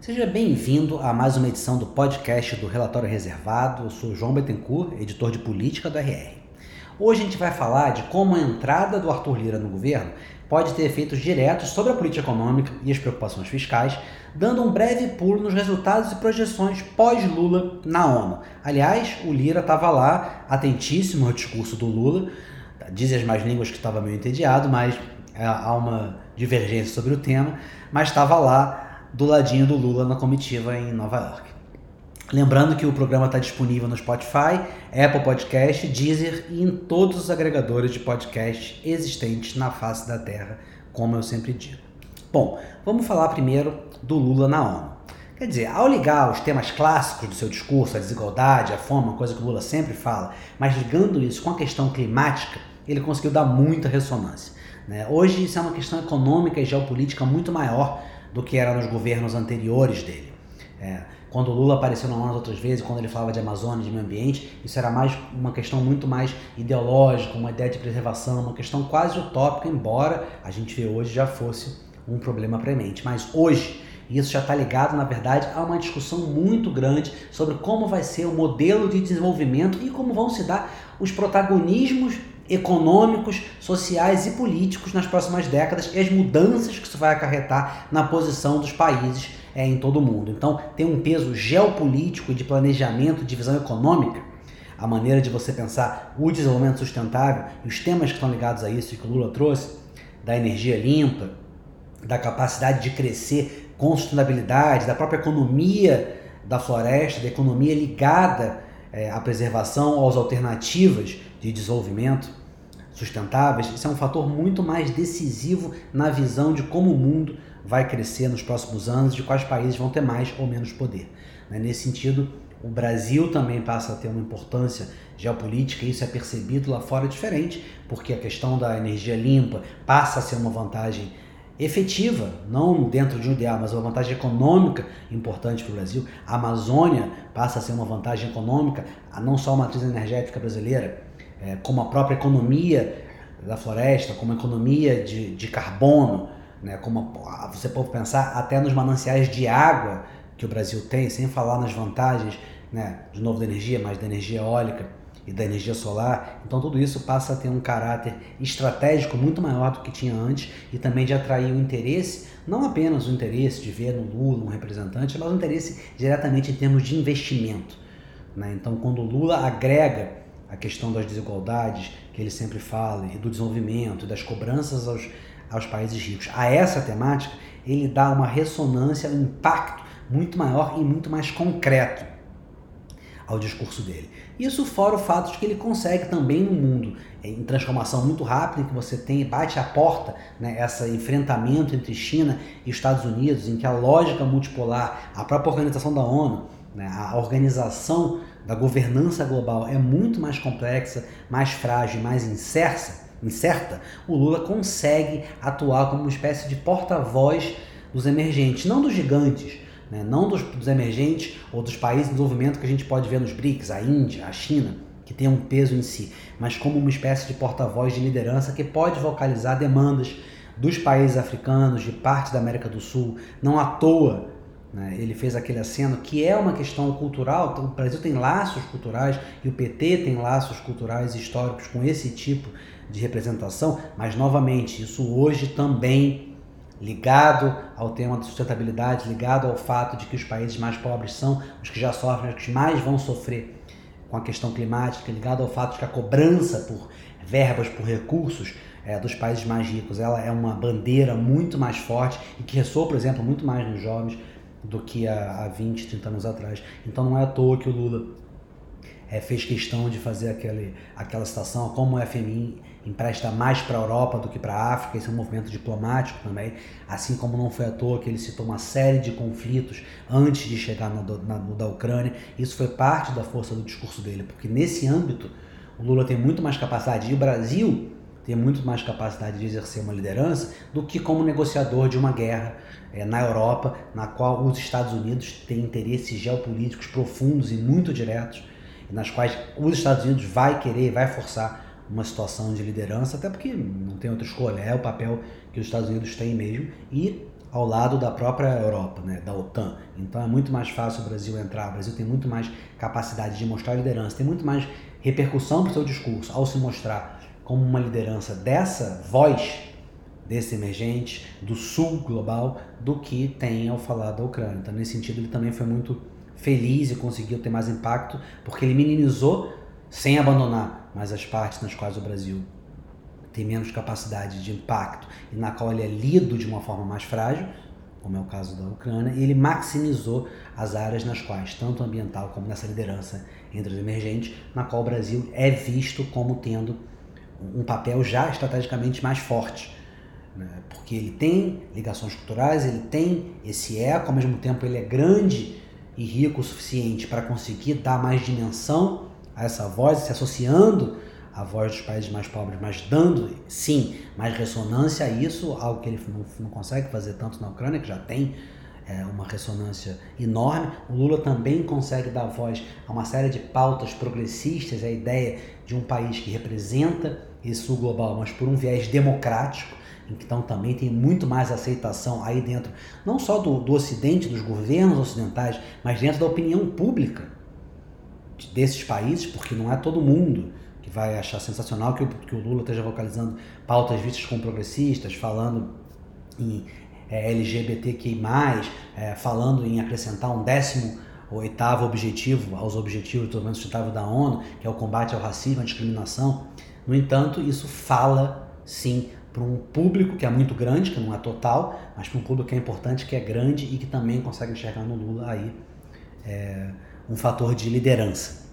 Seja bem-vindo a mais uma edição do podcast do Relatório Reservado. Eu sou João Bettencourt, editor de política do RR. Hoje a gente vai falar de como a entrada do Arthur Lira no governo pode ter efeitos diretos sobre a política econômica e as preocupações fiscais, dando um breve pulo nos resultados e projeções pós-Lula na ONU. Aliás, o Lira estava lá, atentíssimo ao discurso do Lula, dizem as mais línguas que estava meio entediado, mas é, há uma divergência sobre o tema, mas estava lá do ladinho do Lula na comitiva em Nova York. Lembrando que o programa está disponível no Spotify, Apple Podcast, Deezer e em todos os agregadores de podcast existentes na face da Terra, como eu sempre digo. Bom, vamos falar primeiro do Lula na ONU. Quer dizer, ao ligar os temas clássicos do seu discurso, a desigualdade, a fome, uma coisa que o Lula sempre fala, mas ligando isso com a questão climática, ele conseguiu dar muita ressonância. Né? Hoje isso é uma questão econômica e geopolítica muito maior do que era nos governos anteriores dele. É, quando o Lula apareceu na ONU outras vezes, quando ele falava de Amazônia, de meio ambiente, isso era mais uma questão muito mais ideológica, uma ideia de preservação, uma questão quase utópica, embora a gente vê hoje já fosse um problema premente. Mas hoje, isso já está ligado, na verdade, a uma discussão muito grande sobre como vai ser o modelo de desenvolvimento e como vão se dar os protagonismos econômicos, sociais e políticos nas próximas décadas e as mudanças que isso vai acarretar na posição dos países é, em todo o mundo. Então, tem um peso geopolítico de planejamento, de visão econômica, a maneira de você pensar o desenvolvimento sustentável e os temas que estão ligados a isso que o Lula trouxe, da energia limpa, da capacidade de crescer com sustentabilidade, da própria economia da floresta, da economia ligada é, à preservação, às alternativas de desenvolvimento sustentáveis, isso é um fator muito mais decisivo na visão de como o mundo vai crescer nos próximos anos, de quais países vão ter mais ou menos poder. Né? Nesse sentido, o Brasil também passa a ter uma importância geopolítica, e isso é percebido lá fora diferente, porque a questão da energia limpa passa a ser uma vantagem efetiva, não dentro de um ideal, mas uma vantagem econômica importante para o Brasil. A Amazônia passa a ser uma vantagem econômica, não só a matriz energética brasileira, é, como a própria economia da floresta, como a economia de, de carbono, né, como a, você pode pensar até nos mananciais de água que o Brasil tem, sem falar nas vantagens, né, de novo da energia, mas da energia eólica e da energia solar. Então tudo isso passa a ter um caráter estratégico muito maior do que tinha antes e também de atrair o interesse, não apenas o interesse de ver no Lula um representante, mas o interesse diretamente em termos de investimento. Né? Então quando o Lula agrega a questão das desigualdades que ele sempre fala e do desenvolvimento, das cobranças aos, aos países ricos. A essa temática, ele dá uma ressonância, um impacto muito maior e muito mais concreto ao discurso dele. Isso fora o fato de que ele consegue também no mundo em transformação muito rápida, em que você tem bate a porta, né, esse enfrentamento entre China e Estados Unidos, em que a lógica multipolar, a própria organização da ONU, né, a organização da governança global é muito mais complexa, mais frágil, mais incerta, incerta, o Lula consegue atuar como uma espécie de porta-voz dos emergentes, não dos gigantes, né? não dos, dos emergentes ou dos países em desenvolvimento que a gente pode ver nos BRICS, a Índia, a China, que tem um peso em si, mas como uma espécie de porta-voz de liderança que pode vocalizar demandas dos países africanos, de parte da América do Sul. Não à toa? Ele fez aquele aceno que é uma questão cultural. Então, o Brasil tem laços culturais e o PT tem laços culturais históricos com esse tipo de representação, mas novamente, isso hoje também ligado ao tema da sustentabilidade, ligado ao fato de que os países mais pobres são os que já sofrem, os que mais vão sofrer com a questão climática, ligado ao fato de que a cobrança por verbas, por recursos é, dos países mais ricos, ela é uma bandeira muito mais forte e que ressoa, por exemplo, muito mais nos jovens do que há, há 20, 30 anos atrás. Então não é à toa que o Lula é, fez questão de fazer aquele, aquela citação, como o FMI empresta mais para a Europa do que para a África, esse é um movimento diplomático também, assim como não foi à toa que ele citou uma série de conflitos antes de chegar no, na, no da Ucrânia, isso foi parte da força do discurso dele, porque nesse âmbito o Lula tem muito mais capacidade, e o Brasil tem muito mais capacidade de exercer uma liderança do que como negociador de uma guerra é, na Europa, na qual os Estados Unidos têm interesses geopolíticos profundos e muito diretos, nas quais os Estados Unidos vai querer, vai forçar uma situação de liderança, até porque não tem outra escolha, é o papel que os Estados Unidos têm mesmo, e ao lado da própria Europa, né, da OTAN. Então é muito mais fácil o Brasil entrar. O Brasil tem muito mais capacidade de mostrar liderança, tem muito mais repercussão para o seu discurso ao se mostrar como uma liderança dessa voz desse emergente, do sul global, do que tem ao falar da Ucrânia. Então, nesse sentido, ele também foi muito feliz e conseguiu ter mais impacto, porque ele minimizou, sem abandonar, mas as partes nas quais o Brasil tem menos capacidade de impacto e na qual ele é lido de uma forma mais frágil, como é o caso da Ucrânia, e ele maximizou as áreas nas quais, tanto ambiental como nessa liderança entre os emergentes, na qual o Brasil é visto como tendo um papel já estrategicamente mais forte. Né? Porque ele tem ligações culturais, ele tem esse eco, ao mesmo tempo ele é grande e rico o suficiente para conseguir dar mais dimensão a essa voz, se associando a voz dos países mais pobres, mas dando, sim, mais ressonância a isso, algo que ele não, não consegue fazer tanto na Ucrânia, que já tem é, uma ressonância enorme. O Lula também consegue dar voz a uma série de pautas progressistas, a ideia de um país que representa esse sul global, mas por um viés democrático, então também tem muito mais aceitação aí dentro, não só do, do Ocidente, dos governos ocidentais, mas dentro da opinião pública desses países, porque não é todo mundo que vai achar sensacional que o, que o Lula esteja vocalizando pautas vistas como progressistas, falando em é, LGBTQI+, é, falando em acrescentar um décimo oitavo objetivo aos objetivos do desenvolvimento sustentável da ONU, que é o combate ao racismo, à discriminação. No entanto, isso fala, sim, para um público que é muito grande, que não é total, mas para um público que é importante, que é grande e que também consegue enxergar no Lula aí é, um fator de liderança.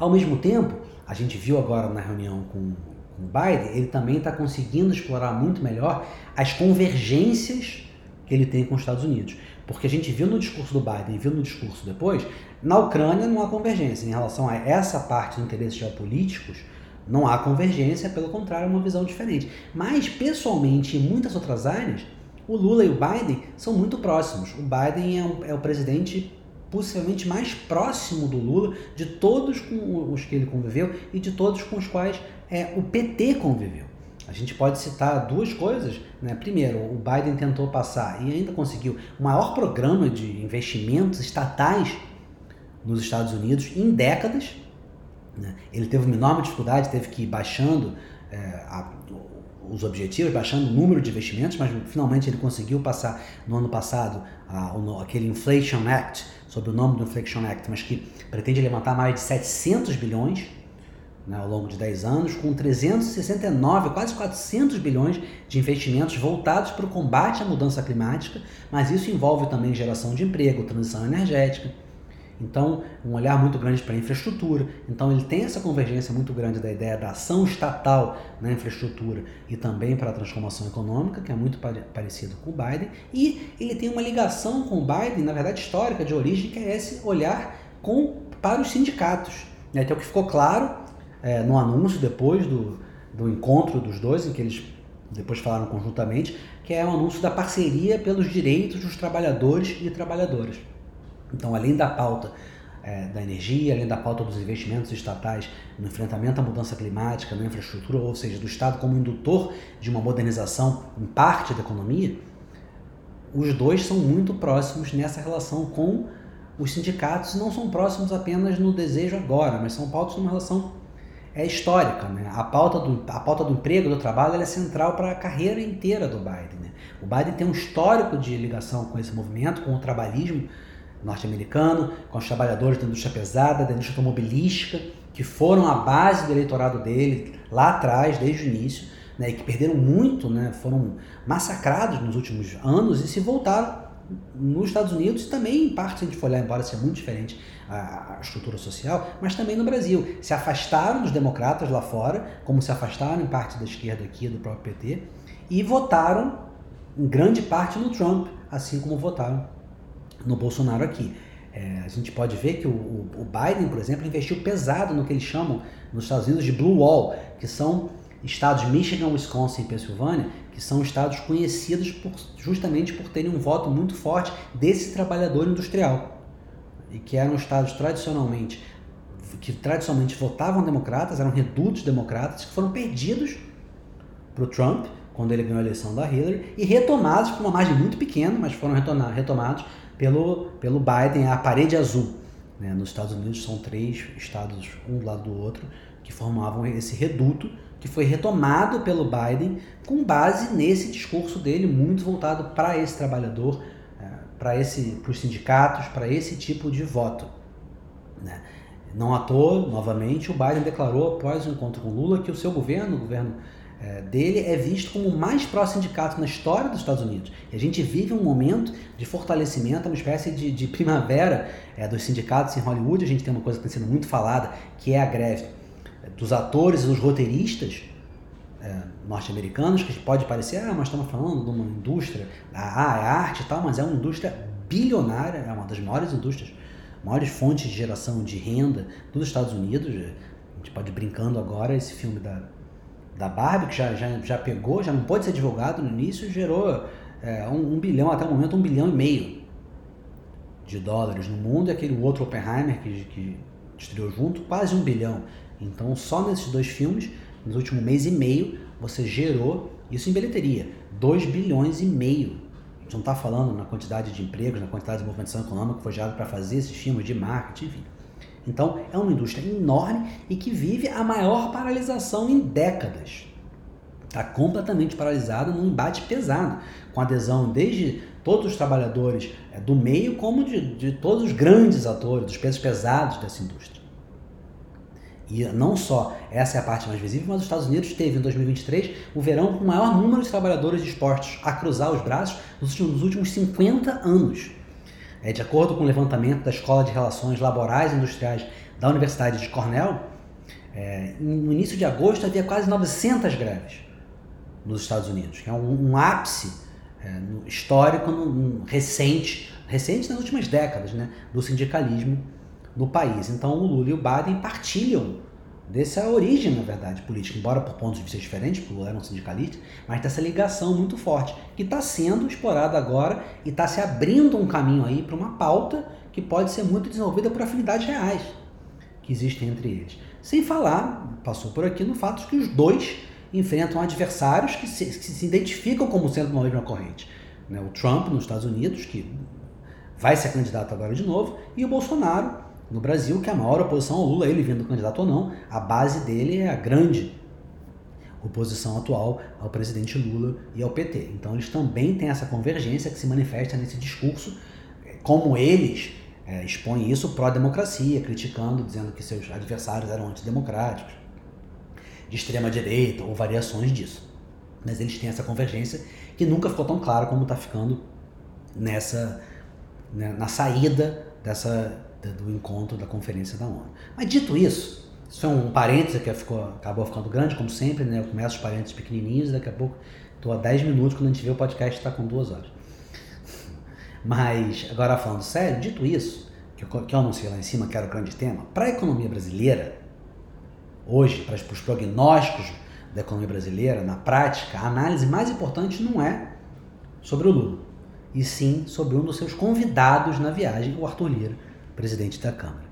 Ao mesmo tempo, a gente viu agora na reunião com, o Biden, ele também está conseguindo explorar muito melhor as convergências que ele tem com os Estados Unidos. Porque a gente viu no discurso do Biden e viu no discurso depois, na Ucrânia não há convergência. Em relação a essa parte dos interesses geopolíticos, não há convergência, pelo contrário, é uma visão diferente. Mas, pessoalmente, em muitas outras áreas, o Lula e o Biden são muito próximos. O Biden é, um, é o presidente possivelmente mais próximo do Lula de todos com os que ele conviveu e de todos com os quais é, o PT conviveu. A gente pode citar duas coisas. Né? Primeiro, o Biden tentou passar e ainda conseguiu o maior programa de investimentos estatais nos Estados Unidos em décadas. Né? Ele teve uma enorme dificuldade, teve que ir baixando é, a, os objetivos, baixando o número de investimentos, mas finalmente ele conseguiu passar no ano passado a, aquele Inflation Act, sob o nome do Inflation Act, mas que pretende levantar mais de 700 bilhões né, ao longo de 10 anos, com 369, quase 400 bilhões de investimentos voltados para o combate à mudança climática, mas isso envolve também geração de emprego, transição energética. Então, um olhar muito grande para a infraestrutura. Então, ele tem essa convergência muito grande da ideia da ação estatal na infraestrutura e também para a transformação econômica, que é muito parecido com o Biden. E ele tem uma ligação com o Biden, na verdade histórica, de origem, que é esse olhar com, para os sindicatos. Né? Que o que ficou claro é, no anúncio depois do, do encontro dos dois, em que eles depois falaram conjuntamente, que é o anúncio da parceria pelos direitos dos trabalhadores e trabalhadoras. Então, além da pauta é, da energia, além da pauta dos investimentos estatais no enfrentamento à mudança climática, na infraestrutura, ou seja, do Estado como indutor de uma modernização em parte da economia, os dois são muito próximos nessa relação com os sindicatos, não são próximos apenas no desejo agora, mas são pautas numa relação é histórica. Né? A, pauta do, a pauta do emprego, do trabalho, é central para a carreira inteira do Biden. Né? O Biden tem um histórico de ligação com esse movimento, com o trabalhismo norte-americano, com os trabalhadores da indústria pesada, da indústria automobilística, que foram a base do eleitorado dele lá atrás, desde o início, né, e que perderam muito, né, foram massacrados nos últimos anos e se voltaram nos Estados Unidos e também, em parte, se a gente for olhar, embora seja muito diferente a, estrutura social, mas também no Brasil. Se afastaram dos democratas lá fora, como se afastaram em parte da esquerda aqui, do próprio PT, e votaram em grande parte no Trump, assim como votaram no Bolsonaro aqui. É, a gente pode ver que o, o, Biden, por exemplo, investiu pesado no que eles chamam nos Estados Unidos de Blue Wall, que são estados Michigan, Wisconsin e Pensilvânia, que são estados conhecidos por, justamente por terem um voto muito forte desse trabalhador industrial. E que eram estados tradicionalmente que tradicionalmente votavam democratas, eram redutos democratas, que foram perdidos para o Trump quando ele ganhou a eleição da Hillary, e retomados por uma margem muito pequena, mas foram retomados pelo, pelo Biden, a parede azul. Né? Nos Estados Unidos são três estados, um do lado do outro, que formavam esse reduto que foi retomado pelo Biden com base nesse discurso dele muito voltado para esse trabalhador, é, para esse, para os sindicatos, para esse tipo de voto. Né? Não à toa, novamente, o Biden declarou após o encontro com Lula que o seu governo, o governo dele, é visto como o mais pró-sindicato na história dos Estados Unidos. E a gente vive um momento de fortalecimento, uma espécie de, de primavera é, dos sindicatos em Hollywood. A gente tem uma coisa que tem sido muito falada, que é a greve dos atores e dos roteiristas é, norte-americanos, que pode parecer, ah, mas estamos falando de uma indústria, ah, é arte e tal, mas é uma indústria bilionária, é uma das maiores indústrias, maiores fontes de geração de renda dos Estados Unidos. A gente pode ir brincando agora, esse filme da, da Barbie, que já, já, já pegou, já não pode ser divulgado no início, gerou é, um, um bilhão, até o momento, um bilhão e meio de dólares no mundo, e aquele outro Oppenheimer que, que estreou junto, quase um bilhão. Então, só nesses dois filmes, nos últimos mês e meio, você gerou isso em bilheteria, 2 bilhões e meio. A gente não está falando na quantidade de empregos, na quantidade de movimentação econômica que foi gerado para fazer esses filmes de marketing, enfim. Então, é uma indústria enorme e que vive a maior paralisação em décadas. Está completamente paralisada num embate pesado, com adesão desde todos os trabalhadores é, do meio, como de, de todos os grandes atores, dos pesos pesados dessa indústria. E não só essa é a parte mais visível, mas os Estados Unidos teve em 2023 o verão com o maior número de trabalhadores dispostos a cruzar os braços nos últimos 50 anos. É, de acordo com o levantamento da Escola de Relações Laborais e Industriais da Universidade de Cornell, é, no início de agosto havia quase 900 greves nos Estados Unidos, que é um, um ápice é, histórico, no, recente, recente nas últimas décadas, né, do sindicalismo no país. Então o Lula e o Biden partilham dessa origem, na verdade, política, embora por pontos de vista diferentes, porque o Lula era um sindicalista, mas dessa ligação muito forte, que está sendo explorada agora e está se abrindo um caminho aí para uma pauta que pode ser muito desenvolvida por afinidades reais que existem entre eles. Sem falar, passou por aqui, no fato de que os dois enfrentam adversários que se, que se identificam como sendo uma mesma corrente. Né? O Trump nos Estados Unidos, que vai ser candidato agora de novo, e o Bolsonaro, no Brasil, que é a maior oposição ao Lula, ele vindo candidato ou não, a base dele é a grande oposição atual ao presidente Lula e ao PT. Então eles também têm essa convergência que se manifesta nesse discurso, como eles é, expõem isso pró-democracia, criticando, dizendo que seus adversários eram antidemocráticos, de extrema direita ou variações disso. Mas eles têm essa convergência que nunca ficou tão claro como está ficando nessa né, na saída dessa do encontro da conferência da ONU. Mas dito isso, isso foi um parêntese que ficou, acabou ficando grande, como sempre, né? Eu começo os parênteses pequenininhos, daqui a pouco estou a 10 minutos, quando a gente vê o podcast está com duas horas. Mas, agora falando sério, dito isso, que eu, que eu anunciei lá em cima, que era o grande tema, para a economia brasileira, hoje, para os prognósticos da economia brasileira, na prática, a análise mais importante não é sobre o Lula, e sim sobre um dos seus convidados na viagem, o Arthur Lira, presidente da Câmara.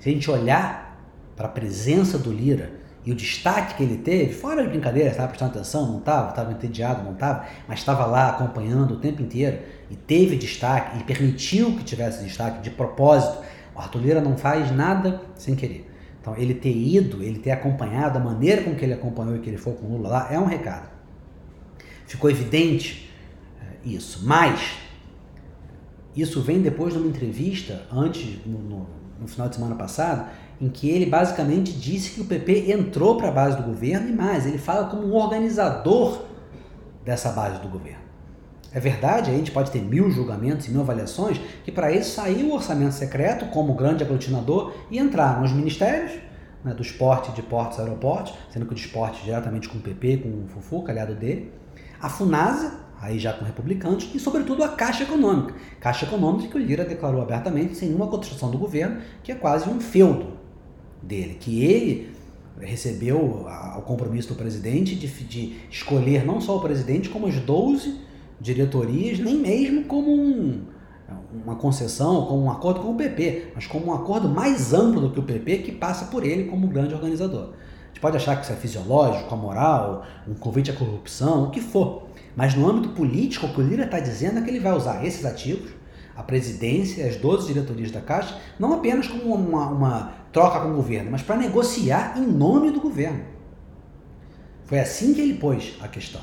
Se a gente olhar para a presença do Lira e o destaque que ele teve, fora de brincadeira, estava prestando atenção, não estava, estava entediado, não estava, mas estava lá acompanhando o tempo inteiro e teve destaque e permitiu que tivesse destaque de propósito. O Arthur Lira não faz nada sem querer. Então, ele ter ido, ele ter acompanhado, a maneira com que ele acompanhou e que ele foi com o Lula lá, é um recado. Ficou evidente eh, isso. Mas, isso vem depois de uma entrevista, antes, no, no, no final de semana passado, em que ele basicamente disse que o PP entrou para a base do governo e mais, ele fala como um organizador dessa base do governo. É verdade, a gente pode ter mil julgamentos e mil avaliações, que para isso saiu o orçamento secreto como grande aglutinador e entrar nos ministérios, né, do esporte, de portos, aeroportos, sendo que o de esporte diretamente com o PP, com o Fufu, aliado dele, a FUNASA, aí já com republicanos, e sobretudo a Caixa Econômica. Caixa Econômica que o Lira declarou abertamente, sem nenhuma construção do governo, que é quase um feudo dele, que ele recebeu o compromisso do presidente de, de escolher não só o presidente, como as 12 diretorias, nem mesmo como um, uma concessão, como um acordo com o PP, mas como um acordo mais amplo do que o PP, que passa por ele como grande organizador. A gente pode achar que isso é fisiológico, amoral, um convite à corrupção, o que for. Mas no âmbito político, o que o Lira está dizendo é que ele vai usar esses ativos, a presidência, as 12 diretorias da Caixa, não apenas como uma, uma troca com o governo, mas para negociar em nome do governo. Foi assim que ele pôs a questão.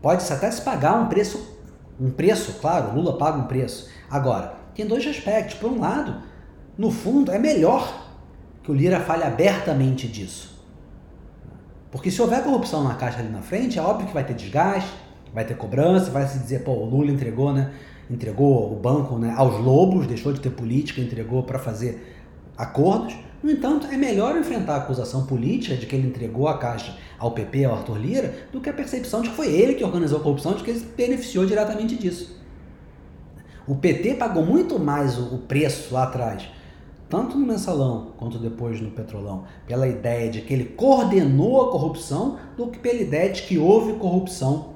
Pode-se até se pagar um preço, um preço, claro, Lula paga um preço. Agora, tem dois aspectos. Por um lado, no fundo, é melhor que o Lira fale abertamente disso. Porque se houver corrupção na Caixa ali na frente, é óbvio que vai ter desgaste, vai ter cobrança, vai se dizer, pô, o Lula entregou, né? Entregou o banco né, aos lobos, deixou de ter política, entregou para fazer acordos. No entanto, é melhor enfrentar a acusação política de que ele entregou a Caixa ao PP, ao Arthur Lira, do que a percepção de que foi ele que organizou a corrupção, de que ele se beneficiou diretamente disso. O PT pagou muito mais o preço lá atrás tanto no mensalão quanto depois no petrolão, pela ideia de que ele coordenou a corrupção do que pela ideia de que houve corrupção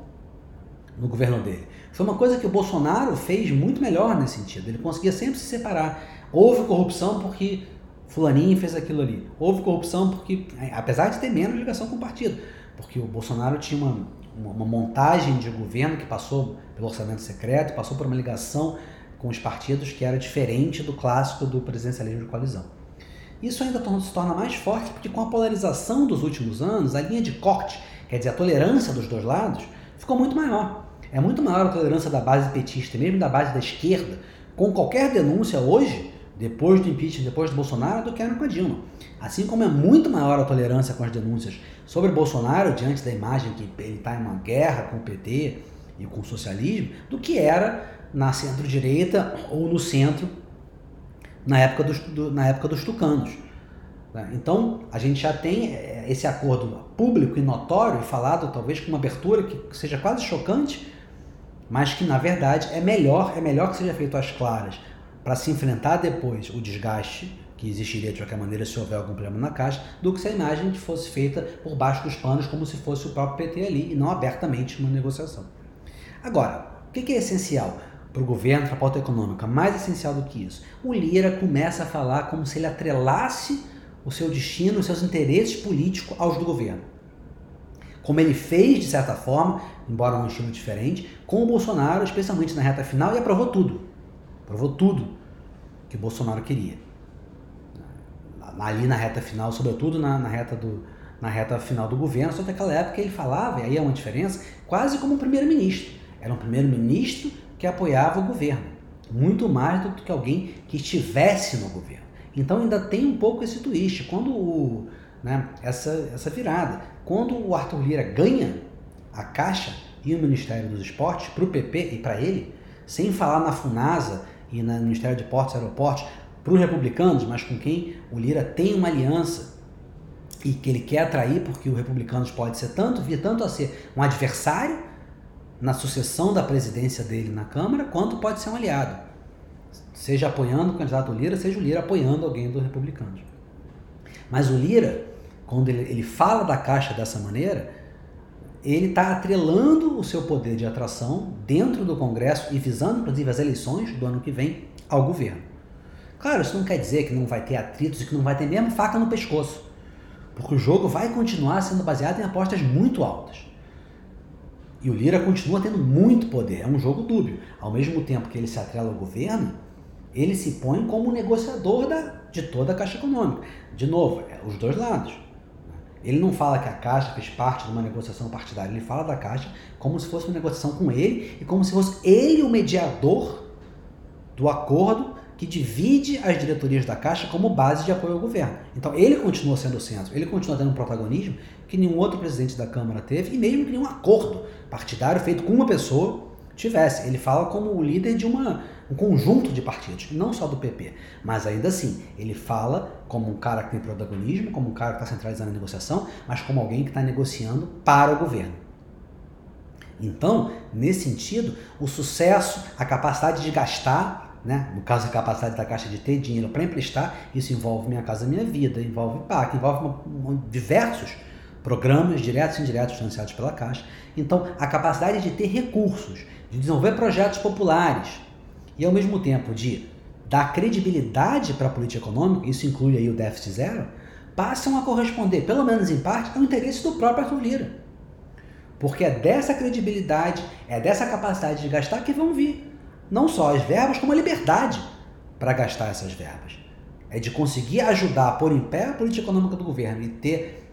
no governo dele. Foi uma coisa que o Bolsonaro fez muito melhor nesse sentido. Ele conseguia sempre se separar. Houve corrupção porque fulaninho fez aquilo ali. Houve corrupção porque, apesar de ter menos ligação com o partido, porque o Bolsonaro tinha uma, uma, uma montagem de governo que passou pelo orçamento secreto, passou por uma ligação com os partidos que era diferente do clássico do presidencialismo de coalizão. Isso ainda se torna mais forte porque com a polarização dos últimos anos, a linha de corte, quer dizer, a tolerância dos dois lados, ficou muito maior. É muito maior a tolerância da base petista, mesmo da base da esquerda, com qualquer denúncia hoje, depois do impeachment, depois do Bolsonaro, do que era com a Dilma. Assim como é muito maior a tolerância com as denúncias sobre Bolsonaro, diante da imagem que ele está em uma guerra com o PT e com o socialismo, do que era na centro-direita ou no centro na época dos, do, na época dos tucanos. Né? Então, a gente já tem é, esse acordo público e notório falado, talvez com uma abertura que seja quase chocante, mas que na verdade é melhor, é melhor que seja feito às claras, para se enfrentar depois o desgaste que existiria de qualquer maneira se houver algum problema na caixa, do que se a imagem fosse feita por baixo dos panos, como se fosse o próprio PT ali, e não abertamente uma negociação. Agora, o que é essencial? Para o governo, para a pauta econômica. Mais essencial do que isso, o Lira começa a falar como se ele atrelasse o seu destino, os seus interesses políticos aos do governo. Como ele fez, de certa forma, embora um estilo diferente, com o Bolsonaro, especialmente na reta final, e aprovou tudo. Aprovou tudo que o Bolsonaro queria. Ali na reta final, sobretudo na, na reta do, na reta final do governo, só que naquela época ele falava, e aí é uma diferença, quase como um primeiro-ministro. Era um primeiro-ministro que apoiava o governo, muito mais do que alguém que estivesse no governo. Então ainda tem um pouco esse twist, quando o, né, essa, essa virada. Quando o Arthur Lira ganha a Caixa e o Ministério dos Esportes para o PP e para ele, sem falar na FUNASA e no Ministério de Portos e Aeroportos, para os republicanos, mas com quem o Lira tem uma aliança e que ele quer atrair, porque o republicanos pode ser tanto, vir tanto a ser um adversário na sucessão da presidência dele na Câmara, quanto pode ser um aliado. Seja apoiando o candidato Lira, seja o Lira apoiando alguém dos republicanos. Mas o Lira, quando ele, ele fala da Caixa dessa maneira, ele está atrelando o seu poder de atração dentro do Congresso e visando, inclusive, as eleições do ano que vem ao governo. Claro, isso não quer dizer que não vai ter atritos e que não vai ter mesmo faca no pescoço, porque o jogo vai continuar sendo baseado em apostas muito altas. E o Lira continua tendo muito poder, é um jogo dúbio. Ao mesmo tempo que ele se atrela ao governo, ele se põe como negociador da, de toda a Caixa Econômica. De novo, é os dois lados. Ele não fala que a Caixa fez parte de uma negociação partidária, ele fala da Caixa como se fosse uma negociação com ele e como se fosse ele o mediador do acordo que divide as diretorias da Caixa como base de apoio ao governo. Então ele continua sendo o centro, ele continua tendo um protagonismo que nenhum outro presidente da Câmara teve e mesmo que nenhum acordo partidário feito com uma pessoa tivesse. Ele fala como o líder de uma, um conjunto de partidos, não só do PP, mas ainda assim, ele fala como um cara que tem protagonismo, como um cara que está centralizando a negociação, mas como alguém que está negociando para o governo. Então, nesse sentido, o sucesso, a capacidade de gastar né? No caso, a capacidade da Caixa de ter dinheiro para emprestar, isso envolve Minha Casa Minha Vida, envolve PAC, envolve uma, uma, diversos programas diretos e indiretos financiados pela Caixa. Então, a capacidade de ter recursos, de desenvolver projetos populares e, ao mesmo tempo, de dar credibilidade para a política econômica, isso inclui aí o déficit zero, passam a corresponder, pelo menos em parte, ao interesse do próprio Arthur Lira. Porque é dessa credibilidade, é dessa capacidade de gastar que vão vir não só as verbas, como a liberdade para gastar essas verbas. É de conseguir ajudar a pôr em pé a política econômica do governo e ter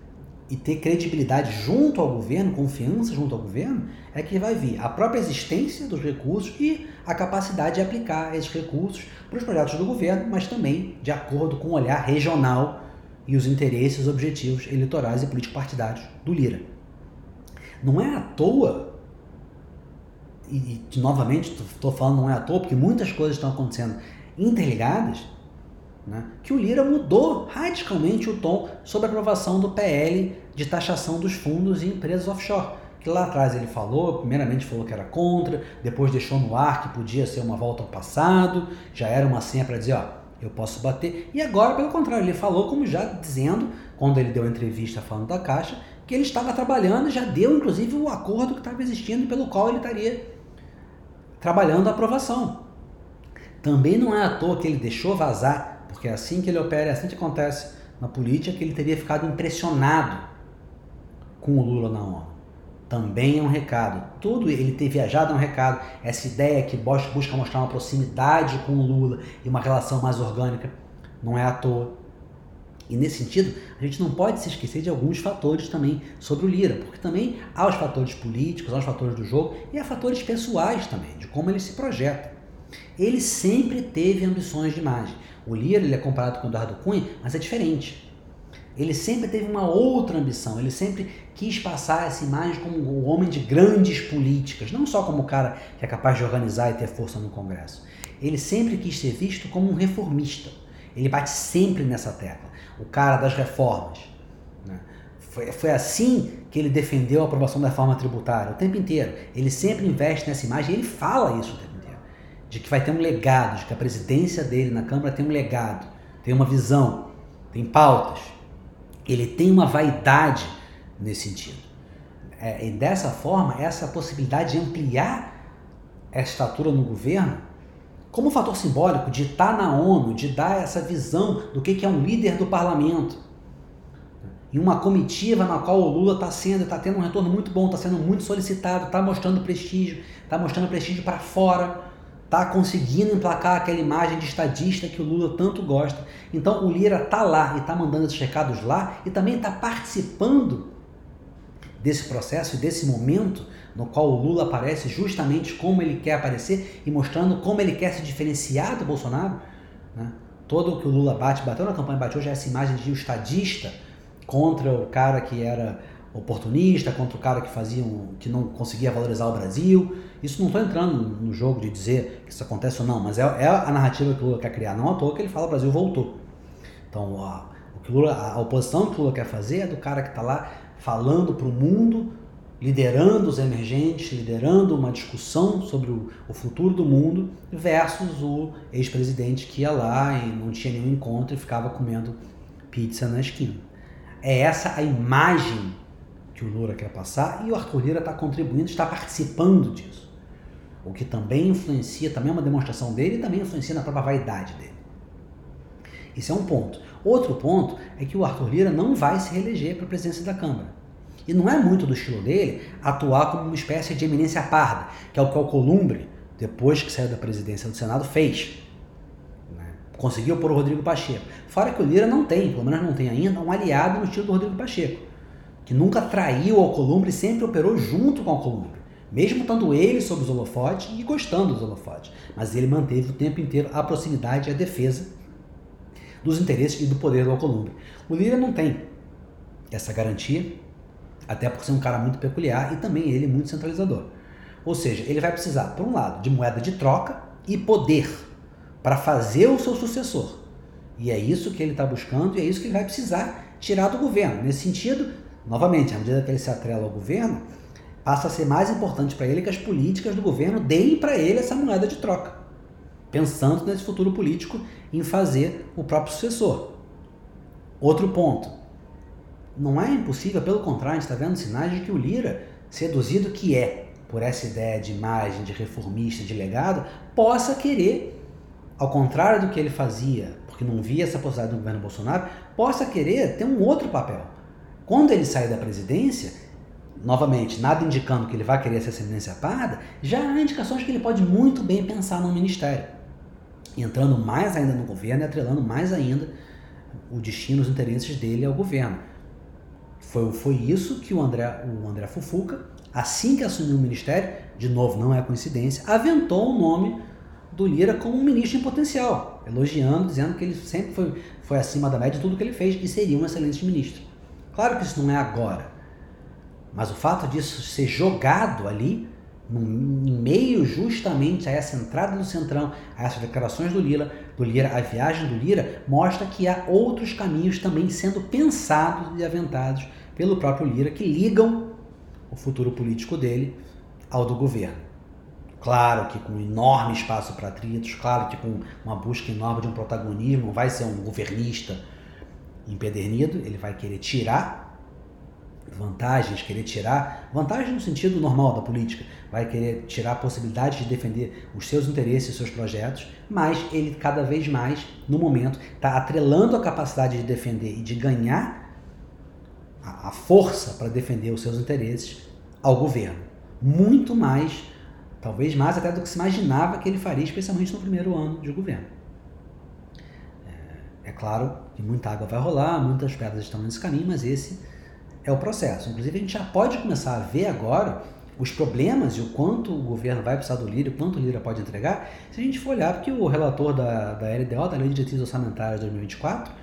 e ter credibilidade junto ao governo, confiança junto ao governo, é que vai vir a própria existência dos recursos e a capacidade de aplicar esses recursos para os projetos do governo, mas também de acordo com o olhar regional e os interesses, os objetivos eleitorais e político-partidários do Lira. Não é à toa, e, e novamente estou falando não é à toa, porque muitas coisas estão acontecendo interligadas, né, que o Lira mudou radicalmente o tom sobre a aprovação do PL de taxação dos fundos e empresas offshore. Que lá atrás ele falou, primeiramente falou que era contra, depois deixou no ar que podia ser uma volta ao passado, já era uma senha para dizer, ó, eu posso bater. E agora, pelo contrário, ele falou como já dizendo, quando ele deu a entrevista falando da Caixa, que ele estava trabalhando, já deu inclusive o acordo que estava existindo pelo qual ele estaria trabalhando a aprovação. Também não é à toa que ele deixou vazar porque é assim que ele opera, é assim que acontece na política, que ele teria ficado impressionado com o Lula na ONU. Também é um recado. Tudo ele ter viajado é um recado. Essa ideia que busca mostrar uma proximidade com o Lula e uma relação mais orgânica não é à toa. E nesse sentido, a gente não pode se esquecer de alguns fatores também sobre o Lira, porque também há os fatores políticos, há os fatores do jogo e há fatores pessoais também, de como ele se projeta. Ele sempre teve ambições de imagem. O Lira ele é comparado com o Eduardo Cunha, mas é diferente. Ele sempre teve uma outra ambição, ele sempre quis passar essa imagem como o homem de grandes políticas, não só como o cara que é capaz de organizar e ter força no Congresso. Ele sempre quis ser visto como um reformista. Ele bate sempre nessa tecla, o cara das reformas. Né? Foi, foi assim que ele defendeu a aprovação da reforma tributária o tempo inteiro. Ele sempre investe nessa imagem e ele fala isso o tempo de que vai ter um legado, de que a presidência dele na Câmara tem um legado, tem uma visão, tem pautas. Ele tem uma vaidade nesse sentido. É, e dessa forma, essa possibilidade de ampliar a estatura no governo, como fator simbólico de estar na ONU, de dar essa visão do que é um líder do parlamento. Em uma comitiva na qual o Lula está sendo, está tendo um retorno muito bom, está sendo muito solicitado, está mostrando prestígio, está mostrando prestígio para fora está conseguindo emplacar aquela imagem de estadista que o Lula tanto gosta. Então o Lira está lá e está mandando esses recados lá e também está participando desse processo e desse momento no qual o Lula aparece justamente como ele quer aparecer e mostrando como ele quer se diferenciar do Bolsonaro. Né? Todo o que o Lula bate, bateu na campanha, bateu já essa imagem de um estadista contra o cara que era oportunista, contra o cara que fazia um, que não conseguia valorizar o Brasil. Isso não estou entrando no jogo de dizer que isso acontece ou não, mas é, é, a narrativa que o Lula quer criar. Não à toa que ele fala o Brasil voltou. Então, a, o que Lula, a oposição que o Lula quer fazer é do cara que está lá falando para o mundo, liderando os emergentes, liderando uma discussão sobre o, o futuro do mundo, versus o ex-presidente que ia lá e não tinha nenhum encontro e ficava comendo pizza na esquina. É essa a imagem que o Lula quer passar e o Arthur Lira está contribuindo, está participando disso. O que também influencia, também é uma demonstração dele e também influencia na própria vaidade dele. Isso é um ponto. Outro ponto é que o Arthur Lira não vai se reeleger para a presidência da Câmara. E não é muito do estilo dele atuar como uma espécie de eminência parda, que é o que o Columbre, depois que saiu da presidência do Senado, fez. Né? Conseguiu pôr o Rodrigo Pacheco. Fora que o Lira não tem, pelo menos não tem ainda, um aliado no estilo do Rodrigo Pacheco que nunca traiu o Alcolumbre e sempre operou junto com o Alcolumbre, mesmo estando ele sob os holofotes e gostando dos holofotes. Mas ele manteve o tempo inteiro a proximidade e a defesa dos interesses e do poder do Alcolumbre. O Lira não tem essa garantia, até por ser um cara muito peculiar e também ele muito centralizador. Ou seja, ele vai precisar, por um lado, de moeda de troca e poder para fazer o seu sucessor. E é isso que ele está buscando e é isso que ele vai precisar tirar do governo. Nesse sentido, Novamente, à medida que ele se atrela ao governo, passa a ser mais importante para ele que as políticas do governo deem para ele essa moeda de troca, pensando nesse futuro político em fazer o próprio sucessor. Outro ponto. Não é impossível, pelo contrário, a gente está vendo sinais de que o Lira, seduzido que é por essa ideia de imagem, de reformista, de legado, possa querer, ao contrário do que ele fazia, porque não via essa possibilidade do governo Bolsonaro, possa querer ter um outro papel. Quando ele sair da presidência, novamente, nada indicando que ele vai querer essa ascendência parda, já há indicações que ele pode muito bem pensar no ministério. Entrando mais ainda no governo e atrelando mais ainda o destino, os interesses dele ao governo. Foi, foi isso que o André, o André Fufuca, assim que assumiu o ministério, de novo, não é coincidência, aventou o nome do Lira como um ministro em potencial, elogiando, dizendo que ele sempre foi, foi acima da média de tudo que ele fez e seria um excelente ministro. Claro que isso não é agora, mas o fato disso ser jogado ali, no, meio justamente a essa entrada do Centrão, a essas declarações do Lira, do Lira, a viagem do Lira, mostra que há outros caminhos também sendo pensados e aventados pelo próprio Lira que ligam o futuro político dele ao do governo. Claro que com enorme espaço para atritos, claro que com uma busca enorme de um protagonismo, vai ser um governista empedernido, ele vai querer tirar vantagens, querer tirar vantagens no sentido normal da política, vai querer tirar a possibilidade de defender os seus interesses, os seus projetos, mas ele cada vez mais, no momento, está atrelando a capacidade de defender e de ganhar a, a força para defender os seus interesses ao governo. Muito mais Talvez mais até do que se imaginava que ele faria, especialmente no primeiro ano de governo. É, é claro que muita água vai rolar, muitas pedras estão nesse caminho, mas esse é o processo. Inclusive, a gente já pode começar a ver agora os problemas e o quanto o governo vai precisar do Lira, o quanto o Lira pode entregar, se a gente for olhar, porque o relator da, da LDO, da Lei de Diretrizes Orçamentárias de 2024,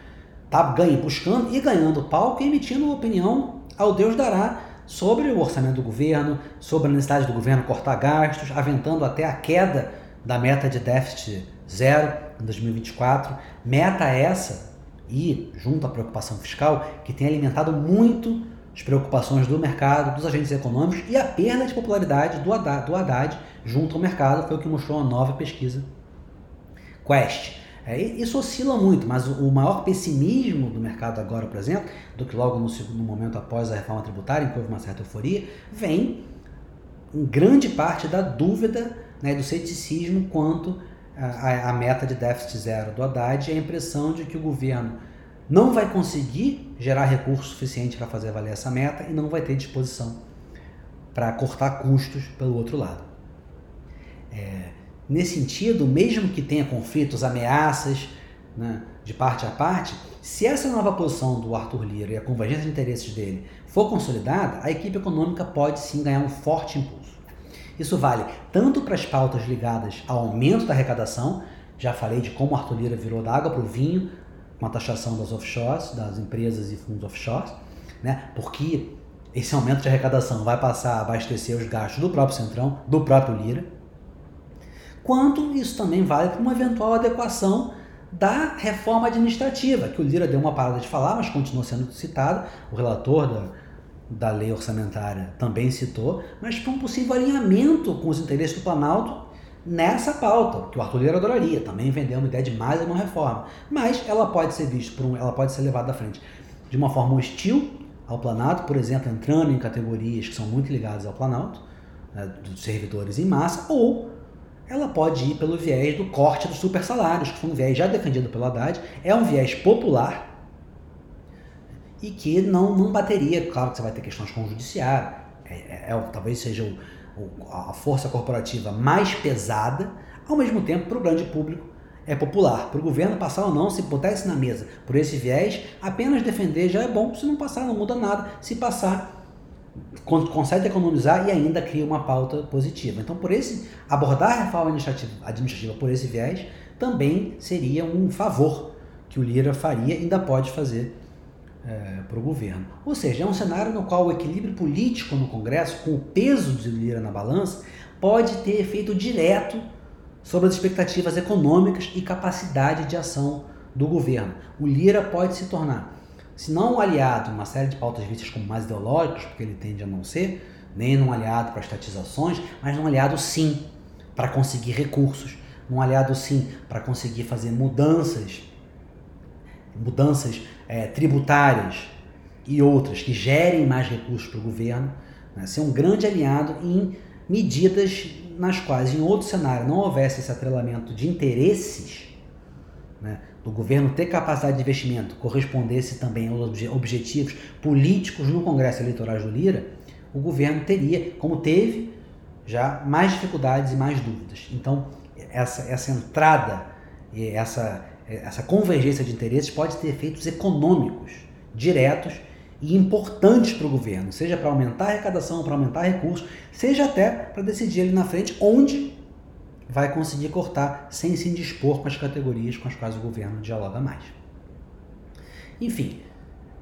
está ganhando, buscando e ganhando palco e emitindo opinião ao Deus dará sobre o orçamento do governo, sobre a necessidade do governo cortar gastos, aventando até a queda da meta de déficit zero em 2024. Meta essa, e junto à preocupação fiscal, que tem alimentado muito as preocupações do mercado, dos agentes econômicos e a perda de popularidade do Haddad, do Haddad junto ao mercado, foi o que mostrou uma nova pesquisa Quest. É, isso oscila muito, mas o maior pessimismo do mercado agora, por exemplo, do que logo no segundo momento após a reforma tributária, em que houve uma certa euforia, vem em grande parte da dúvida, né, do ceticismo quanto à meta de déficit zero do Haddad e a impressão de que o governo não vai conseguir gerar recurso suficiente para fazer valer essa meta e não vai ter disposição para cortar custos pelo outro lado. É, Nesse sentido, mesmo que tenha conflitos, ameaças né, de parte a parte, se essa nova posição do Arthur Lira e a convergência de interesses dele for consolidada, a equipe econômica pode sim ganhar um forte impulso. Isso vale tanto para as pautas ligadas ao aumento da arrecadação, já falei de como Arthur Lira virou da água para o vinho com a taxação das offshores, das empresas e fundos offshores, né? porque esse aumento de arrecadação vai passar a abastecer os gastos do próprio Centrão, do próprio Lira, quanto isso também vale para uma eventual adequação da reforma administrativa, que o Lira deu uma parada de falar, mas continua sendo citado, o relator da, da lei orçamentária também citou, mas para um possível alinhamento com os interesses do Planalto nessa pauta, que o Arthur Lira adoraria, também vendeu uma ideia de mais uma reforma, mas ela pode ser vista por um, ela pode ser levada à frente de uma forma hostil ao Planalto, por exemplo, entrando em categorias que são muito ligadas ao Planalto, né, dos servidores em massa, ou ela pode ir pelo viés do corte dos super salários, que foi um viés já defendido pelo Haddad, é um viés popular e que não, não bateria, claro que você vai ter questões com o judiciário, é, é, é talvez seja o, a força corporativa mais pesada, ao mesmo tempo para o grande público é popular. Para o governo passar ou não, se botar isso na mesa por esse viés, apenas defender já é bom, se não passar não muda nada, se passar consegue economizar e ainda cria uma pauta positiva. Então, por esse abordar a reforma administrativa, administrativa por esse viés também seria um favor que o Lira faria e ainda pode fazer é, para o governo. Ou seja, é um cenário no qual o equilíbrio político no Congresso, com o peso de Lira na balança, pode ter efeito direto sobre as expectativas econômicas e capacidade de ação do governo. O Lira pode se tornar se não um aliado uma série de pautas vistas como mais ideológicas, porque ele tende a não ser, nem num aliado para estatizações, mas num aliado sim para conseguir recursos, num aliado sim para conseguir fazer mudanças, mudanças é, tributárias e outras que gerem mais recursos para o governo, né? ser um grande aliado em medidas nas quais, em outro cenário, não houvesse esse atrelamento de interesses né, do governo ter capacidade de investimento correspondesse também aos objetivos políticos no Congresso Eleitoral do Lira, o governo teria, como teve, já mais dificuldades e mais dúvidas. Então, essa, essa entrada, essa, essa convergência de interesses pode ter efeitos econômicos diretos e importantes para o governo, seja para aumentar a arrecadação, para aumentar recursos, seja até para decidir ali na frente onde vai conseguir cortar sem se indispor com as categorias com as quais o governo dialoga mais. Enfim,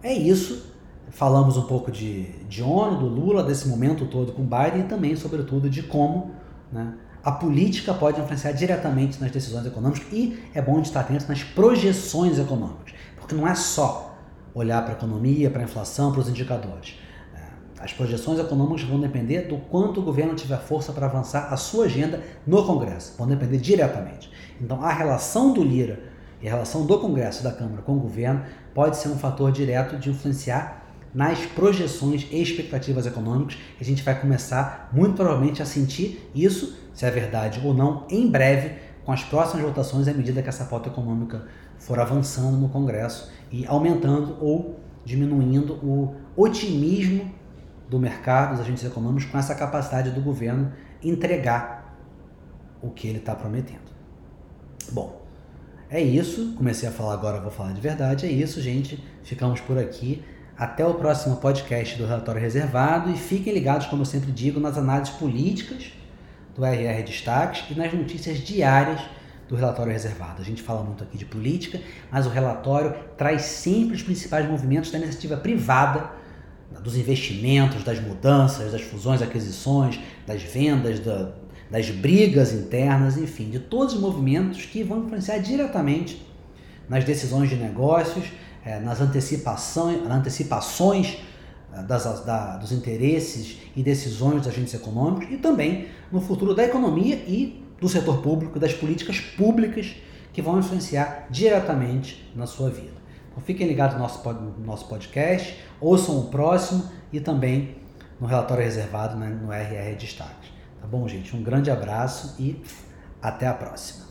é isso. Falamos um pouco de, de ONU, do Lula, desse momento todo com o Biden e também, sobretudo, de como né, a política pode influenciar diretamente nas decisões econômicas e é bom estar atento nas projeções econômicas, porque não é só olhar para a economia, para a inflação, para os indicadores. É, as projeções econômicas vão depender do quanto o governo tiver força para avançar a sua agenda no Congresso, vão depender diretamente. Então, a relação do Lira e a relação do Congresso da Câmara com o governo pode ser um fator direto de influenciar nas projeções e expectativas econômicas. A gente vai começar, muito provavelmente, a sentir isso, se é verdade ou não, em breve, com as próximas votações, à medida que essa pauta econômica for avançando no Congresso e aumentando ou diminuindo o otimismo do mercado, dos agentes econômicos, com essa capacidade do governo entregar o que ele está prometendo. Bom, é isso. Comecei a falar agora, vou falar de verdade. É isso, gente. Ficamos por aqui. Até o próximo podcast do Relatório Reservado e fiquem ligados, como eu sempre digo, nas análises políticas do RR Destaques e nas notícias diárias do Relatório Reservado. A gente fala muito aqui de política, mas o relatório traz sempre os principais movimentos da iniciativa privada, dos investimentos, das mudanças, das fusões, aquisições, das vendas, da, das brigas internas, enfim, de todos os movimentos que vão influenciar diretamente nas decisões de negócios é, nas antecipações, antecipações é, das, da, dos interesses e decisões dos agentes econômicos e também no futuro da economia e do setor público, das políticas públicas que vão influenciar diretamente na sua vida. Então fiquem ligados no nosso, no nosso podcast, ouçam o próximo e também no relatório reservado né, no RR Destaques. Tá bom, gente? Um grande abraço e até a próxima.